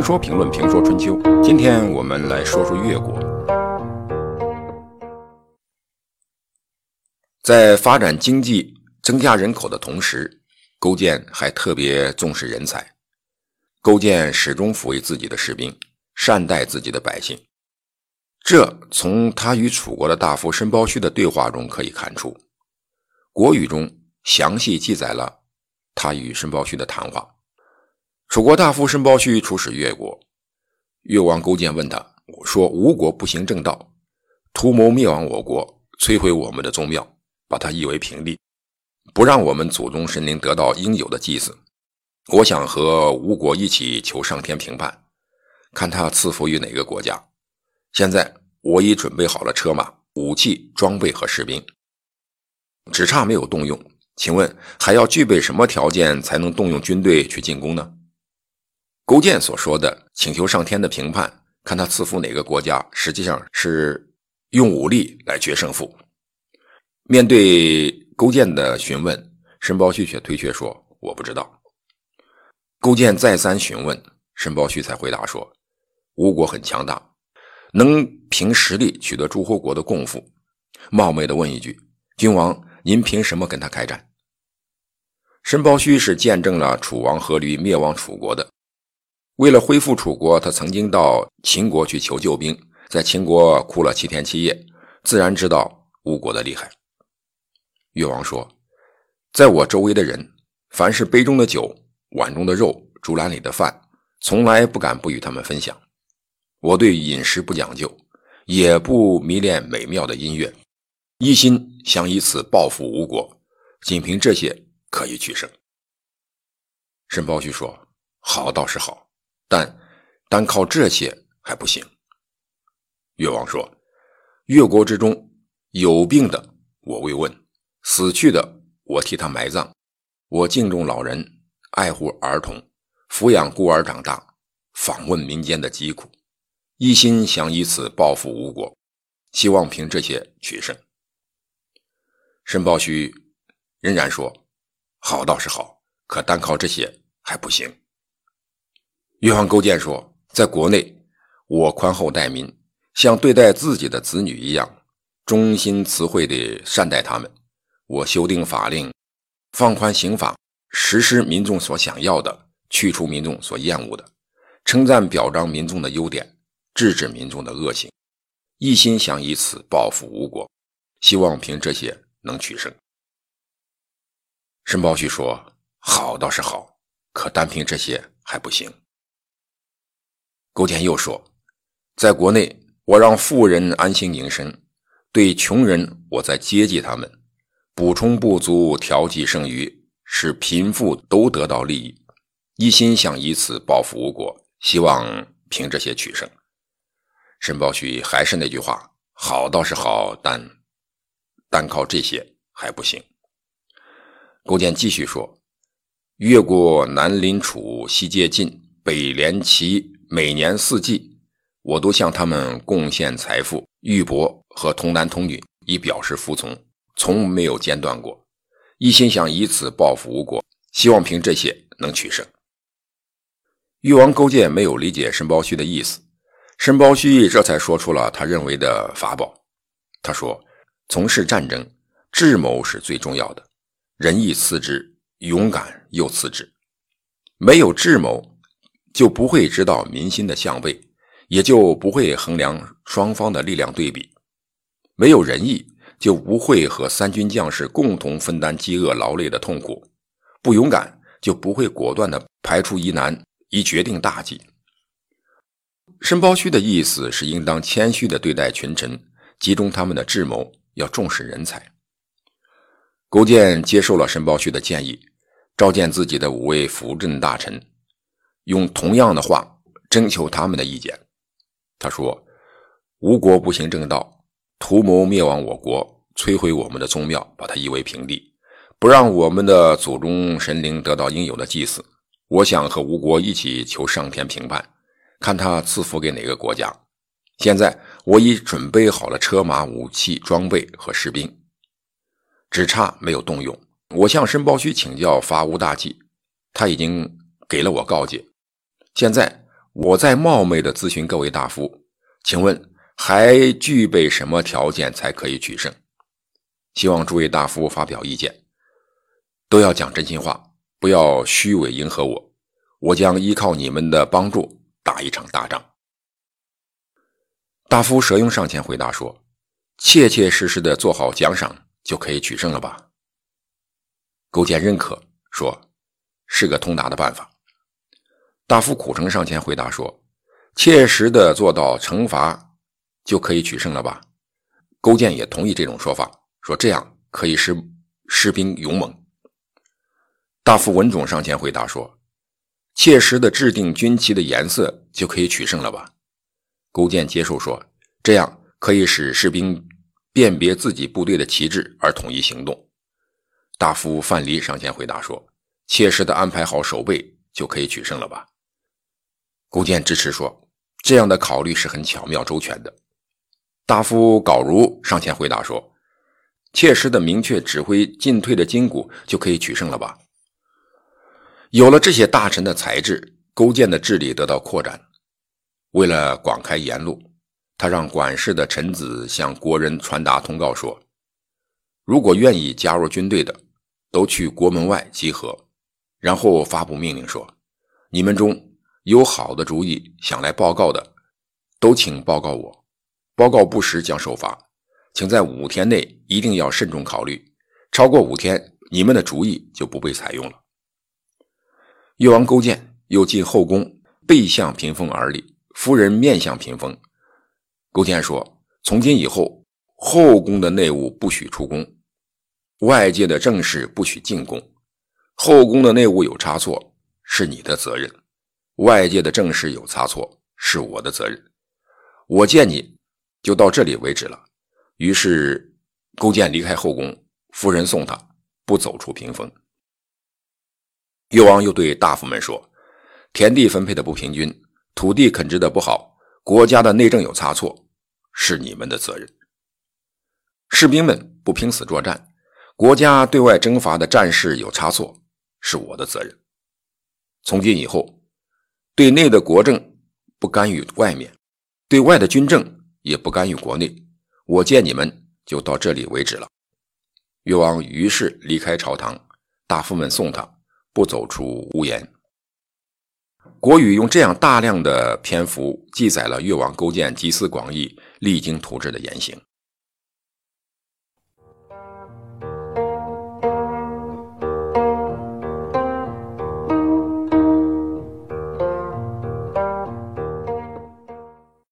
评说评论评说春秋，今天我们来说说越国。在发展经济、增加人口的同时，勾践还特别重视人才。勾践始终抚慰自己的士兵，善待自己的百姓。这从他与楚国的大夫申包胥的对话中可以看出。《国语》中详细记载了他与申包胥的谈话。楚国大夫申包胥出使越国，越王勾践问他说：“吴国不行正道，图谋灭亡我国，摧毁我们的宗庙，把它夷为平地，不让我们祖宗神灵得到应有的祭祀。我想和吴国一起求上天平判，看他赐福于哪个国家。现在我已准备好了车马、武器、装备和士兵，只差没有动用。请问还要具备什么条件才能动用军队去进攻呢？”勾践所说的请求上天的评判，看他赐福哪个国家，实际上是用武力来决胜负。面对勾践的询问，申包胥却推却说：“我不知道。”勾践再三询问，申包胥才回答说：“吴国很强大，能凭实力取得诸侯国的供奉。”冒昧的问一句：“君王，您凭什么跟他开战？”申包胥是见证了楚王阖闾灭亡楚国的。为了恢复楚国，他曾经到秦国去求救兵，在秦国哭了七天七夜，自然知道吴国的厉害。越王说：“在我周围的人，凡是杯中的酒、碗中的肉、竹篮里的饭，从来不敢不与他们分享。我对饮食不讲究，也不迷恋美妙的音乐，一心想以此报复吴国。仅凭这些，可以取胜。”申包胥说：“好倒是好。”但单靠这些还不行。越王说：“越国之中有病的，我慰问；死去的，我替他埋葬。我敬重老人，爱护儿童，抚养孤儿长大，访问民间的疾苦，一心想以此报复吴国，希望凭这些取胜。”申包胥仍然说：“好倒是好，可单靠这些还不行。”越王勾践说：“在国内，我宽厚待民，像对待自己的子女一样，忠心慈惠地善待他们。我修订法令，放宽刑法，实施民众所想要的，去除民众所厌恶的，称赞表彰民众的优点，制止民众的恶行，一心想以此报复吴国，希望凭这些能取胜。”申包胥说：“好倒是好，可单凭这些还不行。”勾践又说：“在国内，我让富人安心营生；对穷人，我在接济他们，补充不足，调剂剩余，使贫富都得到利益。一心想以此报复吴国，希望凭这些取胜。”申包胥还是那句话：“好倒是好，但单靠这些还不行。”勾践继续说：“越过南临楚，西接晋，北连齐。”每年四季，我都向他们贡献财富、玉帛和童男童女，以表示服从，从没有间断过。一心想以此报复吴国，希望凭这些能取胜。越王勾践没有理解申包胥的意思，申包胥这才说出了他认为的法宝。他说：“从事战争，智谋是最重要的，仁义次之，勇敢又次之。没有智谋。”就不会知道民心的相位，也就不会衡量双方的力量对比；没有仁义，就不会和三军将士共同分担饥饿劳累的痛苦；不勇敢，就不会果断的排除疑难，以决定大计。申包胥的意思是，应当谦虚的对待群臣，集中他们的智谋，要重视人才。勾践接受了申包胥的建议，召见自己的五位辅政大臣。用同样的话征求他们的意见。他说：“吴国不行正道，图谋灭亡我国，摧毁我们的宗庙，把它夷为平地，不让我们的祖宗神灵得到应有的祭祀。我想和吴国一起求上天评判，看他赐福给哪个国家。现在我已准备好了车马、武器、装备和士兵，只差没有动用。我向申包胥请教伐吴大计，他已经给了我告诫。”现在我再冒昧的咨询各位大夫，请问还具备什么条件才可以取胜？希望诸位大夫发表意见，都要讲真心话，不要虚伪迎合我。我将依靠你们的帮助打一场大仗。大夫舌庸上前回答说：“切切实实的做好奖赏，就可以取胜了吧？”勾践认可，说：“是个通达的办法。”大夫苦城上前回答说：“切实的做到惩罚，就可以取胜了吧？”勾践也同意这种说法，说：“这样可以使士兵勇猛。”大夫文种上前回答说。切实的制定军旗的颜色就可以取胜了吧？勾践接受说：“这样可以使士兵辨别自己部队的旗帜而统一行动。”大夫范蠡上前回答说：“切实的安排好守备就可以取胜了吧？”勾践支持说：“这样的考虑是很巧妙周全的。”大夫皋如上前回答说：“切实的明确指挥进退的筋骨就可以取胜了吧？”有了这些大臣的才智，勾践的治理得到扩展。为了广开言路，他让管事的臣子向国人传达通告说：“如果愿意加入军队的，都去国门外集合。”然后发布命令说：“你们中有好的主意想来报告的，都请报告我。报告不实将受罚，请在五天内一定要慎重考虑。超过五天，你们的主意就不被采用了。”越王勾践又进后宫，背向屏风而立，夫人面向屏风。勾践说：“从今以后，后宫的内务不许出宫，外界的政事不许进宫。后宫的内务有差错，是你的责任；外界的政事有差错，是我的责任。我见你就到这里为止了。”于是，勾践离开后宫，夫人送他，不走出屏风。越王又对大夫们说：“田地分配的不平均，土地垦殖的不好，国家的内政有差错，是你们的责任。士兵们不拼死作战，国家对外征伐的战事有差错，是我的责任。从今以后，对内的国政不干预外面，对外的军政也不干预国内。我见你们就到这里为止了。”越王于是离开朝堂，大夫们送他。不走出屋檐。国语用这样大量的篇幅记载了越王勾践集思广益、励精图治的言行。